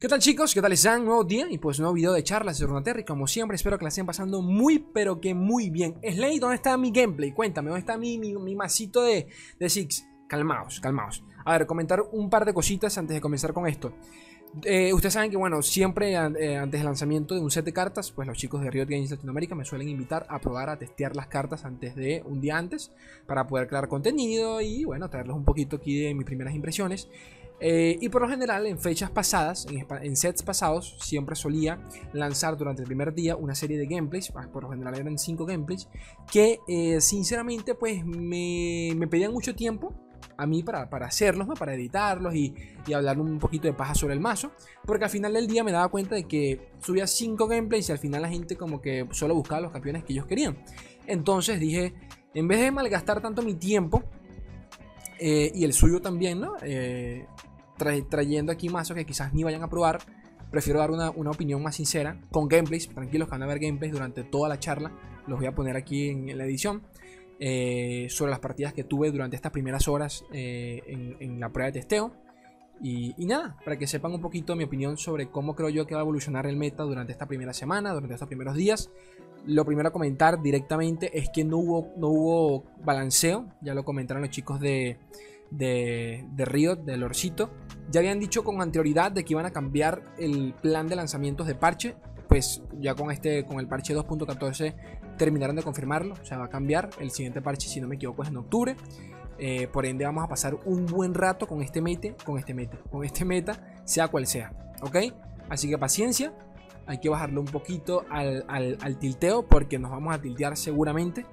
¿Qué tal chicos? ¿Qué tal están? Nuevo día y pues nuevo video de charlas de Runeterra y como siempre espero que la estén pasando muy pero que muy bien. Slay, ¿dónde está mi gameplay? Cuéntame, ¿dónde está mi, mi, masito de, de Six? Calmaos, calmaos. A ver, comentar un par de cositas antes de comenzar con esto. Eh, ustedes saben que, bueno, siempre eh, antes del lanzamiento de un set de cartas, pues los chicos de Riot Games Latinoamérica me suelen invitar a probar a testear las cartas antes de un día antes para poder crear contenido y, bueno, traerles un poquito aquí de mis primeras impresiones. Eh, y por lo general, en fechas pasadas, en, sets pasados, siempre solía lanzar durante el primer día una serie de gameplays, por lo general eran 5 gameplays, que eh, sinceramente pues me, pedían mucho tiempo a mí para, para hacerlos, para editarlos y, y, hablar un poquito de paja sobre el mazo. Porque al final del día me daba cuenta de que subía 5 gameplays y al final la gente como que solo buscaba los campeones que ellos querían. Entonces dije, en vez de malgastar tanto mi tiempo eh, y el suyo también, ¿no? Trayendo aquí mazos que quizás ni vayan a probar. Prefiero dar una, opinión más sincera con gameplays. Tranquilos que van a ver gameplays durante toda la charla. Los voy a poner aquí en, la edición. Eh, sobre las partidas que tuve durante estas primeras horas eh, en, la prueba de testeo. Y, nada, para que sepan un poquito mi opinión sobre cómo creo yo que va a evolucionar el meta durante esta primera semana, durante estos primeros días. Lo primero a comentar directamente es que no hubo, no hubo balanceo, ya lo comentaron los chicos de, de, de Riot, del Orcito, ya habían dicho con anterioridad de que iban a cambiar el plan de lanzamientos de parche. Pues ya con este, con el parche 2.14 terminaron de confirmarlo. O sea, va a cambiar. El siguiente parche, si no me equivoco, es en octubre. Eh, por ende, vamos a pasar un buen rato con este mete, con este mete, con este meta, sea cual sea. ¿Ok? Así que paciencia. Hay que bajarle un poquito al, al tilteo porque nos vamos a tiltear seguramente.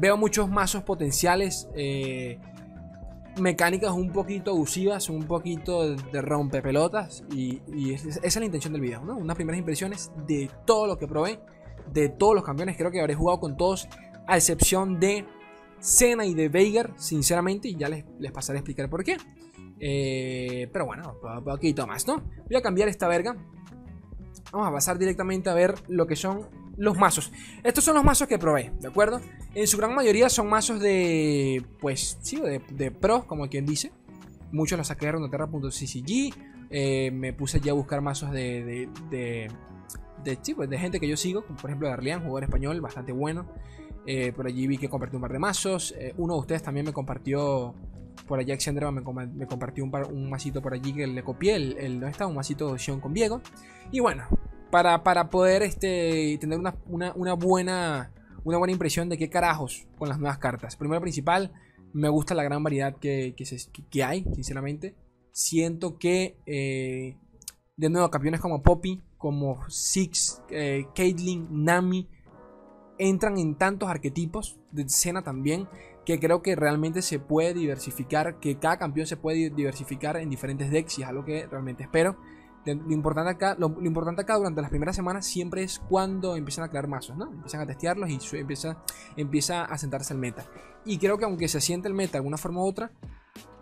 Veo muchos mazos potenciales. Eh, mecánicas un poquito abusivas, un poquito de rompepelotas. Y, y esa es la intención del video. Unas primeras impresiones de todo lo que probé, de todos los campeones. Creo que habré jugado con todos, a excepción de Senna y de Veigar, sinceramente. Y ya les, les pasaré a explicar por qué. Eh, pero bueno, poquito más, ¿no? Voy a cambiar esta verga. Vamos a pasar directamente a ver lo que son los mazos. Estos son los mazos que probé, ¿de acuerdo? En su gran mayoría son mazos de, pues, sí, de, de pros, como quien dice. Muchos los saqué de rondoterra.ccg. Eh, me puse ya a buscar mazos de, de, de, de, pues, de gente que yo sigo, como por ejemplo Darlian, jugador español, bastante bueno. Eh, por allí vi que compartió un par de mazos. Eh, uno de ustedes también me compartió. Por allí Alexandra me, me compartió un, par, un masito por allí que le copié. El, ¿no está? Un masito de opción con Diego. Y bueno, para, poder este, tener una, buena, una buena impresión de qué carajos con las nuevas cartas. Primero principal, me gusta la gran variedad que, que, hay, sinceramente. Siento que, eh, de nuevo, campeones como Poppy, como Six, eh, Caitlyn, Nami, entran en tantos arquetipos, de escena también, que creo que realmente se puede diversificar, que cada campeón se puede diversificar en diferentes decks y es algo que realmente espero. Lo importante, acá, lo, importante acá durante las primeras semanas siempre es cuando empiezan a crear mazos, ¿no? Empiezan a testearlos y empieza, empieza a sentarse el meta. Y creo que aunque se asiente el meta de alguna forma u otra,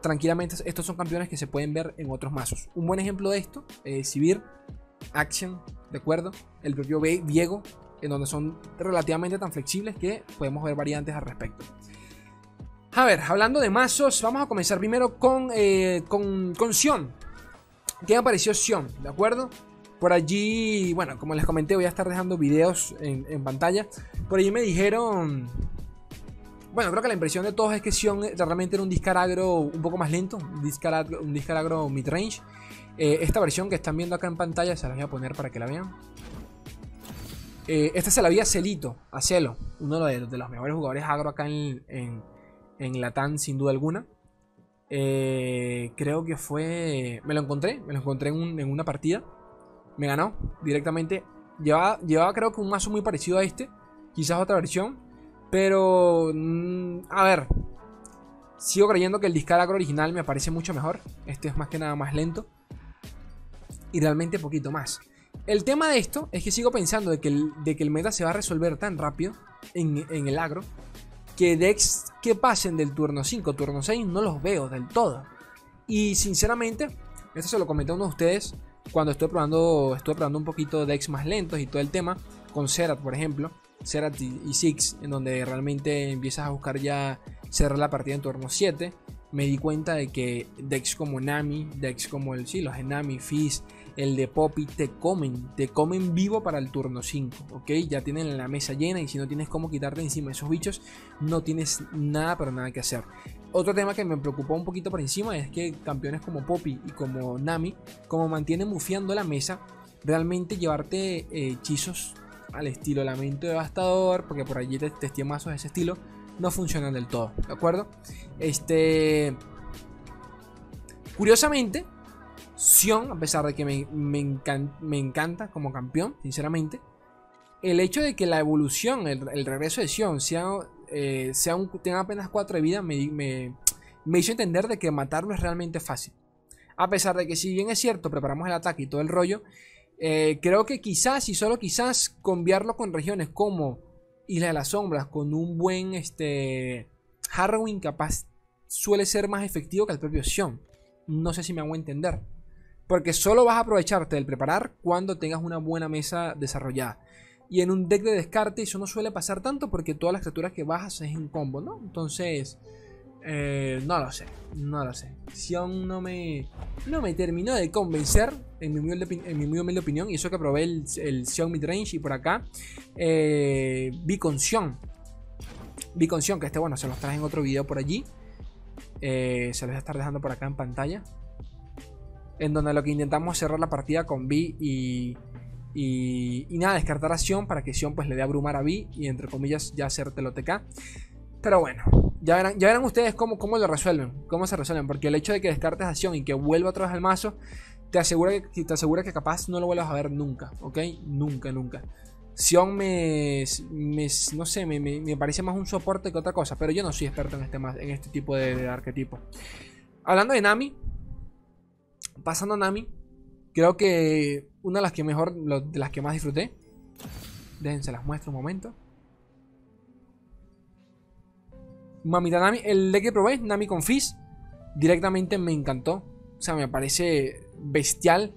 tranquilamente estos son campeones que se pueden ver en otros mazos. Un buen ejemplo de esto es Sivir, Action, ¿de acuerdo? El propio Diego, en donde son relativamente tan flexibles que podemos ver variantes al respecto. A ver, hablando de mazos, vamos a comenzar primero con, eh, con, con Sion. ¿Qué me pareció Sion? ¿De acuerdo? Por allí, bueno, como les comenté, voy a estar dejando videos en, pantalla. Por allí me dijeron. Bueno, creo que la impresión de todos es que Sion realmente era un discaragro un poco más lento, un discaragro, un discaragro mid-range. Eh, esta versión que están viendo acá en pantalla se la voy a poner para que la vean. Eh, esta se la vi a Celito, a Celo, uno de, los mejores jugadores agro acá en, en, en sin duda alguna. Eh, creo que fue. Me lo encontré, me lo encontré en, una partida. Me ganó directamente. Llevaba, llevaba, creo que un mazo muy parecido a este. Quizás otra versión. Pero. Mm, a ver. Sigo creyendo que el Discaragro original me parece mucho mejor. Este es más que nada más lento. Y realmente poquito más. El tema de esto es que sigo pensando de que el, de que el meta se va a resolver tan rápido en el agro que decks que pasen del turno 5 turno 6 no los veo del todo. Y sinceramente, esto se lo comenté a uno de ustedes cuando estuve probando, estuve probando un poquito de decks más lentos y todo el tema, con Serat por ejemplo, Serat y Six, en donde realmente empiezas a buscar ya cerrar la partida en turno 7. me di cuenta de que decks como Nami, decks como el, sí, los de Nami, Fizz, el de Poppy, te comen, te comen vivo para el turno 5, ¿ok? Ya tienen la mesa llena y si no tienes cómo quitarte encima esos bichos, no tienes nada, pero nada que hacer. Otro tema que me preocupó un poquito por encima es que campeones como Poppy y como Nami, como mantienen mufiando la mesa, realmente llevarte eh, hechizos al estilo Lamento Devastador, porque por allí te testé mazos de ese estilo, no funcionan del todo, ¿de acuerdo? Este. Curiosamente, Sion, a pesar de que me, me, encanta como campeón, sinceramente, el hecho de que la evolución, el, regreso de Sion, sea, eh, sea un, tenga apenas 4 de vida, me, me, me hizo entender de que matarlo es realmente fácil. A pesar de que, si bien es cierto, preparamos el ataque y todo el rollo, eh, creo que quizás y solo quizás cambiarlo con regiones como Isla de las Sombras, con un buen este, Harrowing capaz suele ser más efectivo que el propio Sion. No sé si me hago entender. Porque solo vas a aprovecharte del preparar cuando tengas una buena mesa desarrollada. Y en un deck de descarte eso no suele pasar tanto porque todas las criaturas que bajas es en combo, ¿no? Entonces, eh, no lo sé, no lo sé. Sion no me, no me terminó de convencer, en mi, muy humilde, opinión. Y eso que probé el, el Midrange y por acá eh, vi con Sion. Vi con Sion, que este, bueno, se los traje en otro video por allí. Eh, se los voy a estar dejando por acá en pantalla. En donde lo que intentamos cerrar la partida con B y, y, y nada, descartar a Sion para que Sion pues le dé a abrumar a B y entre comillas ya hacértelo TK. Pero bueno, ya verán, ya verán ustedes cómo, cómo lo resuelven, cómo se resuelven, porque el hecho de que descartes acción y que vuelva otra vez al mazo, te asegura, que, te asegura que capaz no lo vuelvas a ver nunca, ¿ok? Nunca, nunca. Sion me, no sé, me, parece más un soporte que otra cosa, pero yo no soy experto en este, en este tipo de, arquetipo. Hablando de Nami, pasando a Nami, creo que una de las que mejor, de las que más disfruté, déjense las muestro un momento. Mamita Nami, el deck que probé, Nami con Fizz, directamente me encantó. O sea, me parece bestial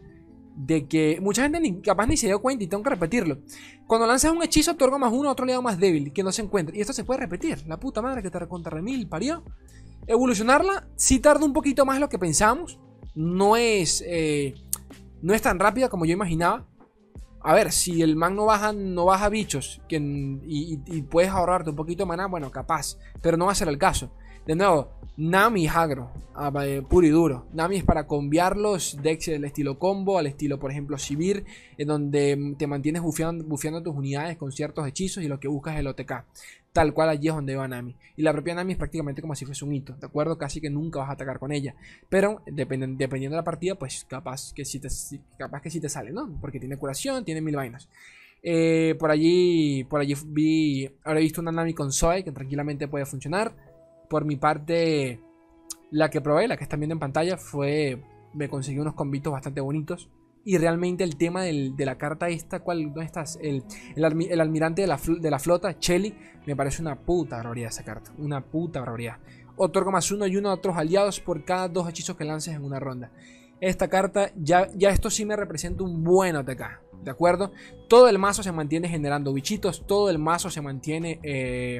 de que mucha gente ni, capaz ni se dio cuenta y tengo que repetirlo. Cuando lanzas un hechizo, otorga más uno, otro le da más débil, que no se encuentra. Y esto se puede repetir. La puta madre que te recontra remil parió. Evolucionarla sí tarda un poquito más de lo que pensamos. No es, eh, no es tan rápida como yo imaginaba. A ver, si el man no baja, no baja bichos y, puedes ahorrarte un poquito de maná, bueno, capaz. Pero no va a ser el caso. De nuevo, Nami es agro, ah, puro y duro. Nami es para cambiarlos decks del estilo combo, al estilo, por ejemplo, Sivir, en donde te mantienes bufeando, tus unidades con ciertos hechizos y lo que buscas es el OTK. Tal cual allí es donde va Nami. Y la propia Nami es prácticamente como si fuese un hito, ¿de acuerdo? Casi que nunca vas a atacar con ella. Pero dependiendo de la partida, pues capaz que sí te, capaz que sí te sale, ¿no? Porque tiene curación, tiene mil vainas. Eh, por allí, por allí vi, ahora he visto una Nami con Zoe que tranquilamente puede funcionar. Por mi parte, la que probé, la que están viendo en pantalla, fue, me conseguí unos convitos bastante bonitos. Y realmente el tema de la carta esta, ¿cuál, ¿dónde estás? El, almirante de la, de la, flota, Chelly, me parece una puta barbaridad esa carta. Una puta barbaridad. Otorga más uno y uno a otros aliados por cada dos hechizos que lances en una ronda. Esta carta, ya, ya esto sí me representa un buen ATK. ¿De acuerdo? Todo el mazo se mantiene generando bichitos. Todo el mazo se mantiene... Eh,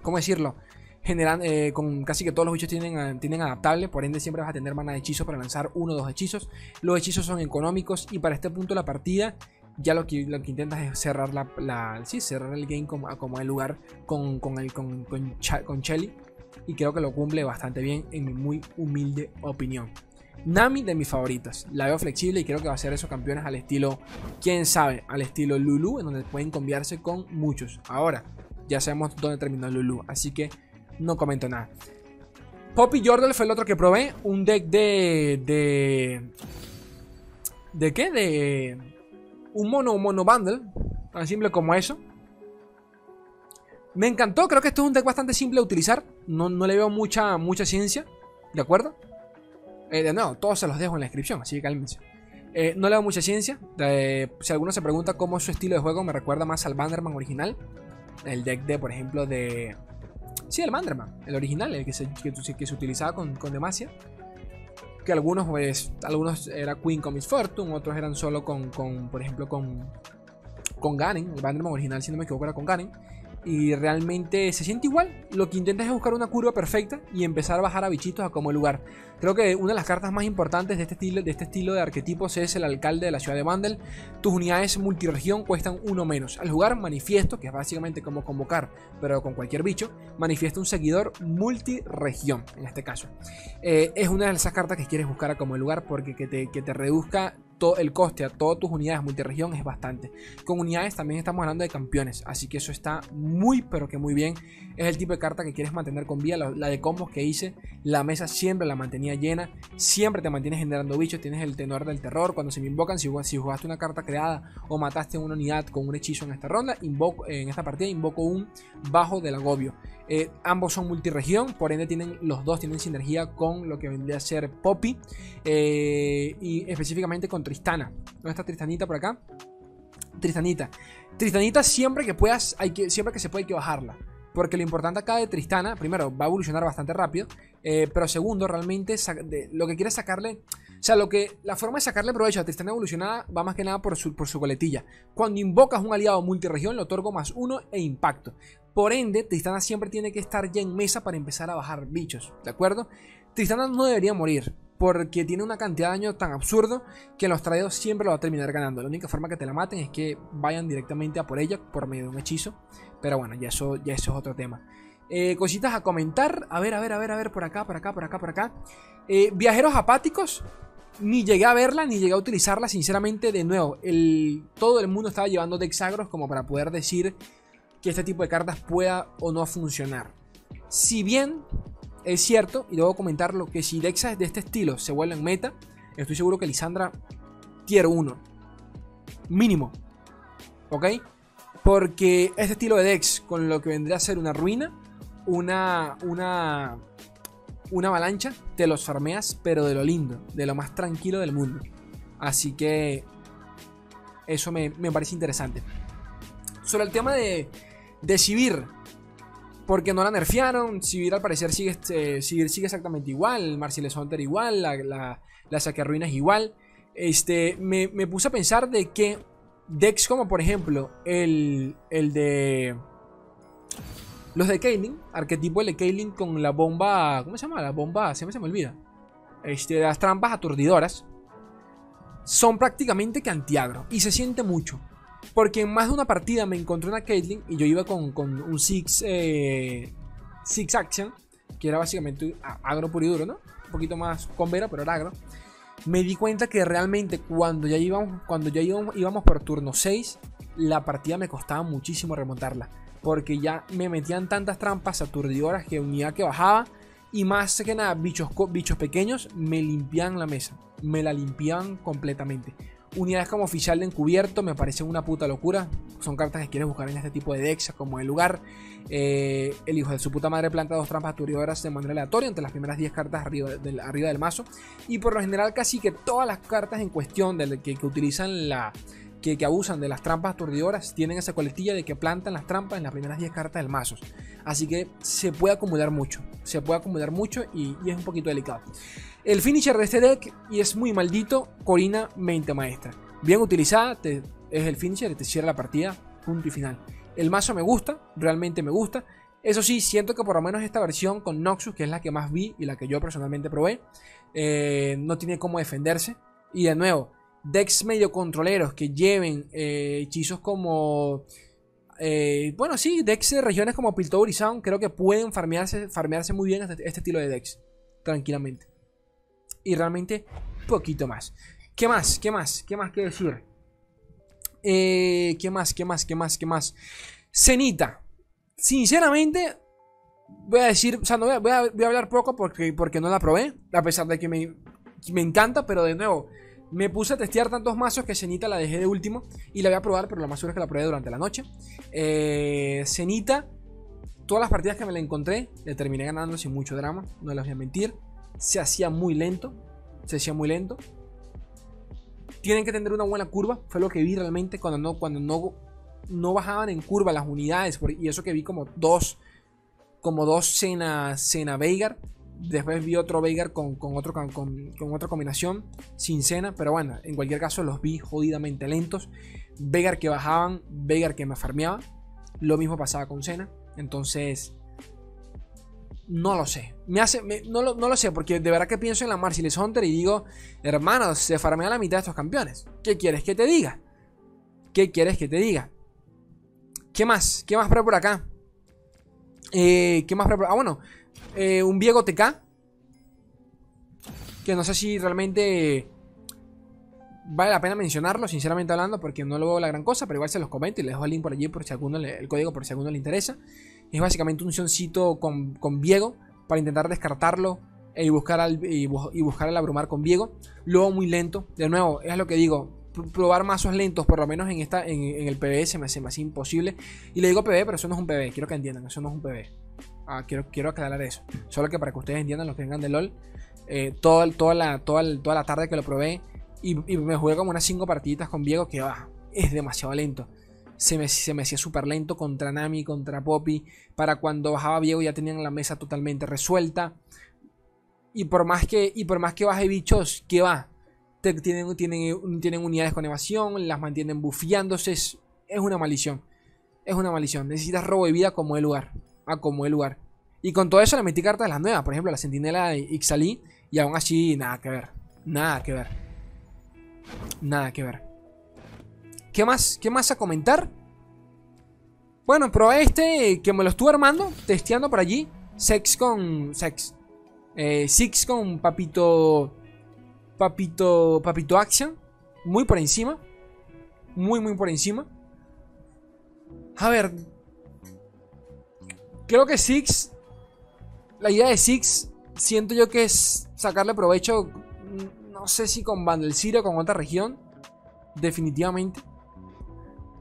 ¿Cómo decirlo? Generan, eh, con casi que todos los bichos tienen, tienen adaptable, por ende siempre vas a tener mana de hechizo para lanzar uno o dos hechizos. Los hechizos son económicos y para este punto de la partida ya lo que, lo que intentas es cerrar la, sí, cerrar el game como, como el lugar con, con, el, con, con, Shelly. Y creo que lo cumple bastante bien en mi muy humilde opinión. Nami de mis favoritas. La veo flexible y creo que va a ser esos campeones al estilo, quién sabe, al estilo Lulu, en donde pueden cambiarse con muchos. Ahora, ya sabemos dónde terminó Lulu, así que no comento nada. Poppy Jordal fue el otro que probé. Un deck de. ¿De, ¿de qué? De. Un mono, mono bundle. Tan simple como eso. Me encantó. Creo que esto es un deck bastante simple de utilizar. No, le veo mucha, mucha ciencia. ¿De acuerdo? Eh, de nuevo, todos se los dejo en la descripción. Así que cálmense. Eh, no le veo mucha ciencia. si alguno se pregunta cómo es su estilo de juego, me recuerda más al Banderman original. El deck de, por ejemplo, de Sí, el Manderman, el original, el que se, que, se utilizaba con, con, Demacia. Que algunos, pues, algunos era Queen con Miss Fortune, otros eran solo con, con por ejemplo, con, con Ganen. El Manderman original, si no me equivoco, era con Ganen. Y realmente se siente igual. Lo que intentas es buscar una curva perfecta y empezar a bajar a bichitos a como lugar. Creo que una de las cartas más importantes de este estilo de, este estilo de arquetipos es el alcalde de la ciudad de Vandal. Tus unidades multiregión cuestan uno menos. Al jugar manifiesto, que es básicamente como convocar, pero con cualquier bicho, manifiesta un seguidor multiregión, en este caso. Eh, es una de esas cartas que quieres buscar a como lugar porque que te, que te reduzca el coste a todas tus unidades multiregión es bastante. Con unidades también estamos hablando de campeones, así que eso está muy pero que muy bien. Es el tipo de carta que quieres mantener con vida. La, de combos que hice, la mesa siempre la mantenía llena, siempre te mantienes generando bichos, tienes el tenor del terror. Cuando se me invocan, si, jugaste una carta creada o mataste una unidad con un hechizo en esta ronda, invoco, en esta partida invoco un bajo del agobio. Eh, ambos son multiregión, por ende tienen, los dos tienen sinergia con lo que vendría a ser Poppy eh, y específicamente con Tristana. ¿Dónde está Tristanita por acá? Tristanita. Tristanita siempre que puedas, hay que, siempre que se puede hay que bajarla. Porque lo importante acá de Tristana, primero, va a evolucionar bastante rápido. Eh, pero segundo, realmente lo que quieres sacarle. O sea, lo que, la forma de sacarle provecho a Tristana evolucionada va más que nada por su, por su coletilla. Cuando invocas un aliado multiregión, le otorgo más uno e impacto. Por ende, Tristana siempre tiene que estar ya en mesa para empezar a bajar bichos, ¿de acuerdo? Tristana no debería morir, porque tiene una cantidad de daño tan absurdo que los traídos siempre lo va a terminar ganando. La única forma que te la maten es que vayan directamente a por ella por medio de un hechizo. Pero bueno, ya eso, ya eso es otro tema. Eh, cositas a comentar. A ver, a ver, a ver, a ver, por acá, por acá, por acá, por acá. Eh, viajeros apáticos. Ni llegué a verla, ni llegué a utilizarla. Sinceramente, de nuevo, todo el mundo estaba llevando Dexagros como para poder decir que este tipo de cartas pueda o no funcionar. Si bien es cierto, y debo comentarlo, que si Dexas de este estilo se vuelve en meta, estoy seguro que Lisandra tier 1. Mínimo. ¿Ok? Porque este estilo de Dex, con lo que vendría a ser una ruina, una, una, una avalancha, te los farmeas, pero de lo lindo, de lo más tranquilo del mundo. Así que eso me, me parece interesante. Sobre el tema de, de. Porque no la nerfearon. Sivir al parecer sigue, eh, exactamente igual. Marcellus Hunter igual. La, la, la Saque Ruinas igual. Este, me, puse a pensar de que decks como por ejemplo el, el de... Los de Kaelin, arquetipo de Kaelin con la bomba... ¿Cómo se llama? La bomba... Se me, se me olvida. Este, las trampas aturdidoras. Son prácticamente que antiagro. Y se siente mucho. Porque en más de una partida me encontré una Caitlyn y yo iba con, un Six, eh, Six Action, que era básicamente agro puro y duro, ¿no? Un poquito más con vera, pero era agro. Me di cuenta que realmente cuando ya íbamos, cuando ya íbamos, íbamos por turno 6, la partida me costaba muchísimo remontarla. Porque ya me metían tantas trampas aturdidoras que unidad que bajaba. Y más que nada, bichos, bichos pequeños me limpiaban la mesa. Me la limpiaban completamente. Unidades como oficial de encubierto me parecen una puta locura. Son cartas que quieres buscar en este tipo de decks, como el lugar. Eh, el hijo de su puta madre planta dos trampas aturidoras de manera aleatoria entre las primeras 10 cartas arriba del, arriba del mazo. Y por lo general, casi que todas las cartas en cuestión de que, que utilizan la. Que, abusan de las trampas aturdidoras tienen esa coletilla de que plantan las trampas en las primeras 10 cartas del mazo. Así que se puede acumular mucho. Se puede acumular mucho y es un poquito delicado. El finisher de este deck, y es muy maldito, Corina Mente Maestra. Bien utilizada, es el finisher, te cierra la partida, punto y final. El mazo me gusta, realmente me gusta. Eso sí, siento que por lo menos esta versión con Noxus, que es la que más vi y la que yo personalmente probé, eh, no tiene cómo defenderse. Y de nuevo, decks medio controleros que lleven eh, hechizos como... Eh, bueno, sí, decks de regiones como Piltover y Sound creo que pueden farmearse, farmearse muy bien este, este estilo de decks, tranquilamente y realmente poquito más. ¿Qué más? ¿Qué más? ¿Qué más que decir? Eh, ¿Qué más? ¿Qué más? ¿Qué más? ¿Qué más? Cenita. Sinceramente, voy a decir, o sea, no voy a, hablar poco porque, porque no la probé, a pesar de que me, me encanta, pero de nuevo, me puse a testear tantos mazos que Cenita la dejé de último y la voy a probar, pero lo más seguro es que la probé durante la noche. Eh, Cenita, todas las partidas que me la encontré, le terminé ganando sin mucho drama, no les voy a mentir se hacía muy lento. Se hacía muy lento. Tienen que tener una buena curva. Fue lo que vi realmente cuando no, cuando no, no bajaban en curva las unidades. Y eso que vi como dos. Como dos Sena, Sena Veigar. Después vi otro Veigar con, otro, con, con, otra combinación. Sin Sena. Pero bueno, en cualquier caso los vi jodidamente lentos. Veigar que bajaban. Veigar que me farmeaba. Lo mismo pasaba con Senna. Entonces, no lo sé. Me hace, no, lo, sé, porque de verdad que pienso en la Marcellus Hunter y digo, hermano, se farmea la mitad de estos campeones. ¿Qué quieres que te diga? ¿Qué quieres que te diga? ¿Qué más? ¿Qué más por acá? Eh, ¿Qué más por Ah, bueno. Eh, un Viego TK. Que no sé si realmente vale la pena mencionarlo, sinceramente hablando, porque no lo veo la gran cosa, pero igual se los comento y les dejo el link por allí por si alguno el código por si alguno le interesa. Es básicamente un sioncito con, con Viego para intentar descartarlo y buscar, al, y, buscar al abrumar con Viego. Luego muy lento. De nuevo, es lo que digo. Probar mazos lentos, por lo menos en esta en, el PB, se me hace más imposible. Y le digo PB, pero eso no es un PB. Quiero que entiendan, eso no es un PB. Ah, quiero, quiero aclarar eso. Solo que para que ustedes entiendan los que vengan de LOL. Eh, toda, la, toda, toda la tarde que lo probé y, me jugué como unas 5 partiditas con Viego que va, es demasiado lento. Se me, se me hacía súper lento contra Nami, contra Poppy. Para cuando bajaba Viego ya tenían la mesa totalmente resuelta. Y por más que, y por más que baje bichos, que va. tienen, tienen, tienen unidades con evasión, las mantienen bufeándose. Es, es una maldición. Es una maldición. Necesitas robo de vida como el lugar. A como el lugar. Y con todo eso le metí cartas de las nuevas. Por ejemplo, la sentinela de Ixali. Y aún así, nada que ver. Nada que ver. Nada que ver. ¿Qué más? ¿Qué más a comentar? Bueno, probé este que me lo estuve armando, testeando por allí. Sex con. Sex. Eh, Six con Papito. Papito. Papito Action. Muy por encima. Muy, muy por encima. A ver. Creo que Six. La idea de Six. Siento yo que es sacarle provecho no sé si con Bandelcir o con otra región. Definitivamente.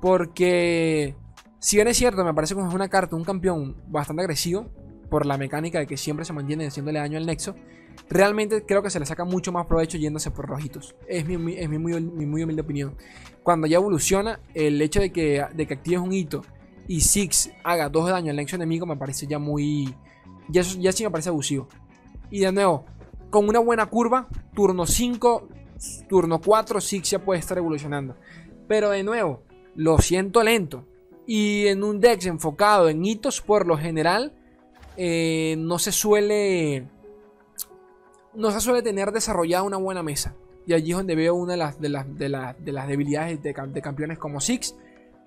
Porque, si bien es cierto, me parece que es una carta, un campeón bastante agresivo. Por la mecánica de que siempre se mantiene haciéndole daño al nexo. Realmente creo que se le saca mucho más provecho yéndose por rojitos. Es mi, mi, muy, humilde opinión. Cuando ya evoluciona, el hecho de que, de que actives un hito y Six haga dos de daño al nexo enemigo me parece ya muy. Ya, ya sí me parece abusivo. Y de nuevo, con una buena curva, turno 5, turno 4, ya puede estar evolucionando. Pero de nuevo, lo siento lento. Y en un deck enfocado en hitos, por lo general, eh, no se suele. No se suele tener desarrollada una buena mesa. Y allí es donde veo una de las, de las, de las, debilidades de, campeones como Six.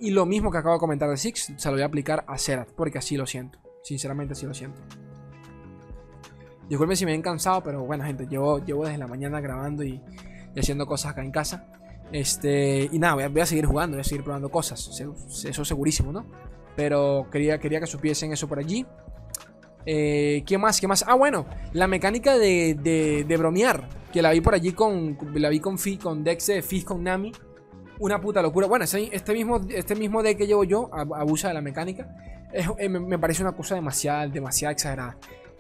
Y lo mismo que acabo de comentar de Six, se lo voy a aplicar a Zerat, porque así lo siento. Sinceramente, así lo siento. Disculpen si me he cansado, pero bueno, gente, llevo, llevo desde la mañana grabando y, haciendo cosas acá en casa. Este, y nada, voy a, seguir jugando, voy a seguir probando cosas. Eso segurísimo, ¿no? Pero quería, quería que supiesen eso por allí. Eh, ¿Qué más? ¿Qué más? Ah, bueno, la mecánica de, de, bromear. Que la vi por allí con. La vi con, con Dex de Fizz con Nami. Una puta locura. Bueno, este mismo, este mismo deck que llevo yo abusa de la mecánica. Eh, me, me, parece una cosa demasiado, demasiado exagerada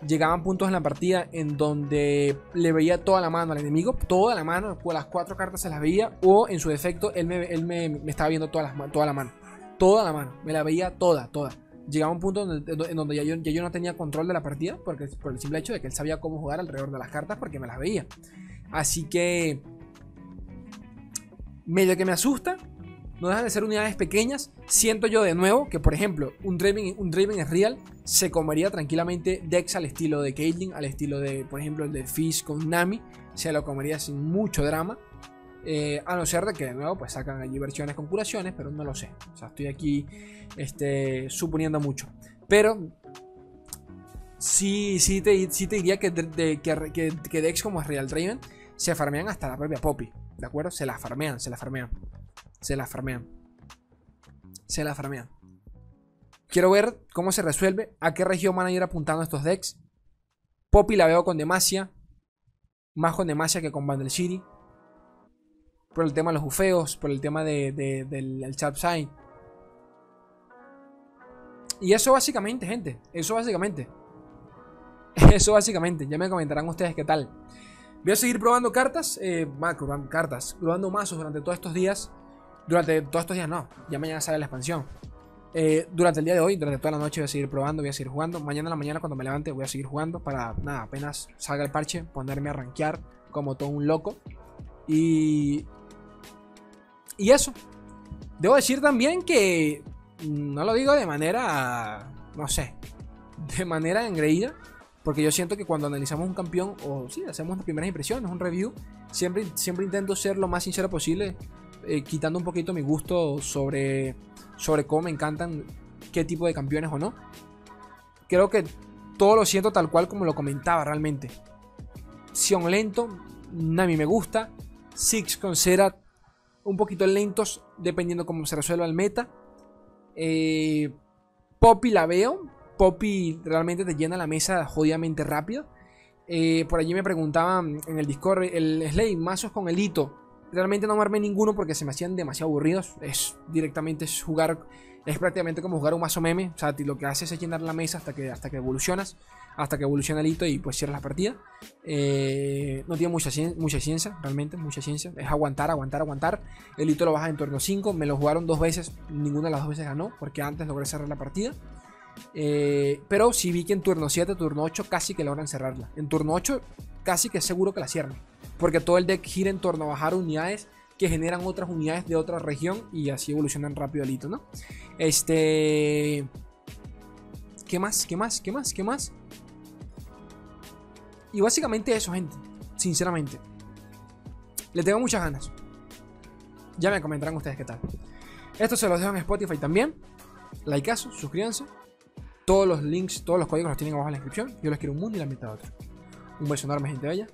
llegaban puntos en la partida en donde le veía toda la mano al enemigo, toda la mano, las cuatro cartas se las veía, o en su defecto, él me, él me, estaba viendo toda la, toda la mano, toda la mano, me la veía toda, toda. Llegaba un punto en donde ya yo, ya yo no tenía control de la partida, porque, por el simple hecho de que él sabía cómo jugar alrededor de las cartas, porque me las veía. Así que, medio que me asusta, no dejan de ser unidades pequeñas. Siento yo de nuevo que, por ejemplo, un Draven, un es real, se comería tranquilamente Dex al estilo de Caitlyn, al estilo de, por ejemplo, el de Fish con Nami. Se lo comería sin mucho drama. Eh, a no ser de que de nuevo pues sacan allí versiones con curaciones, pero no lo sé. O sea, estoy aquí este, suponiendo mucho. Pero sí, sí, te, te diría que, que, que, Dex como es Real Draven se farmean hasta la propia Poppy. ¿De acuerdo? Se la farmean, se la farmean. Se la farmean. Se la farmean. Quiero ver cómo se resuelve. A qué región van a ir apuntando estos decks. Poppy la veo con Demacia. Más con Demacia que con Bundle City. Por el tema de los bufeos. Por el tema del chat side. Y eso básicamente, gente. Eso básicamente. Eso básicamente. Ya me comentarán ustedes qué tal. Voy a seguir probando cartas. Eh, cartas. Probando mazos durante todos estos días. Durante todos estos días no, ya mañana sale la expansión. Eh, durante el día de hoy, durante toda la noche voy a seguir probando, voy a seguir jugando. Mañana en la mañana cuando me levante voy a seguir jugando para, nada, apenas salga el parche, ponerme a rankear como todo un loco. Y... Y eso. Debo decir también que No lo digo de manera, no sé, de manera engreída, porque yo siento que cuando analizamos un campeón, o sí, hacemos las primeras impresiones, un review, siempre, siempre intento ser lo más sincero posible, eh, quitando un poquito mi gusto sobre, sobre cómo me encantan qué tipo de campeones o no. Creo que todo lo siento tal cual como lo comentaba realmente. Sion lento, Nami me gusta. Six con Cera un poquito lentos dependiendo cómo se resuelva el meta. Eh, Poppy la veo. Poppy realmente te llena la mesa jodidamente rápido. Eh, por allí me preguntaban en el Discord, el Slay, mazos con el hito. Realmente no me armé ninguno porque se me hacían demasiado aburridos. Es directamente jugar es prácticamente como jugar un mazo meme. O sea, lo que haces es llenar la mesa hasta que, hasta que evolucionas. Hasta que evoluciona el hito y pues cierras la partida. Eh, no tiene mucha, mucha ciencia, realmente, mucha ciencia. Es aguantar, aguantar, aguantar. El hito lo baja en turno 5. Me lo jugaron dos veces. Ninguna de las dos veces ganó. Porque antes logré cerrar la partida. Eh, pero sí vi que en turno 7, turno 8 casi que logran cerrarla. En turno 8 casi que seguro que la cierran. Porque todo el deck gira en torno a bajar unidades que generan otras unidades de otra región y así evolucionan rápido el hito, ¿no? Este... ¿Qué más? ¿Qué más? ¿Qué más? ¿Qué más? Y básicamente eso, gente. Sinceramente. Le tengo muchas ganas. Ya me comentarán ustedes qué tal. Esto se los dejo en Spotify también. Likeazo, suscríbanse. Todos los links, todos los códigos los tienen abajo en la descripción. Yo les quiero un mundo y la mitad de otro. Un beso enorme, gente bella.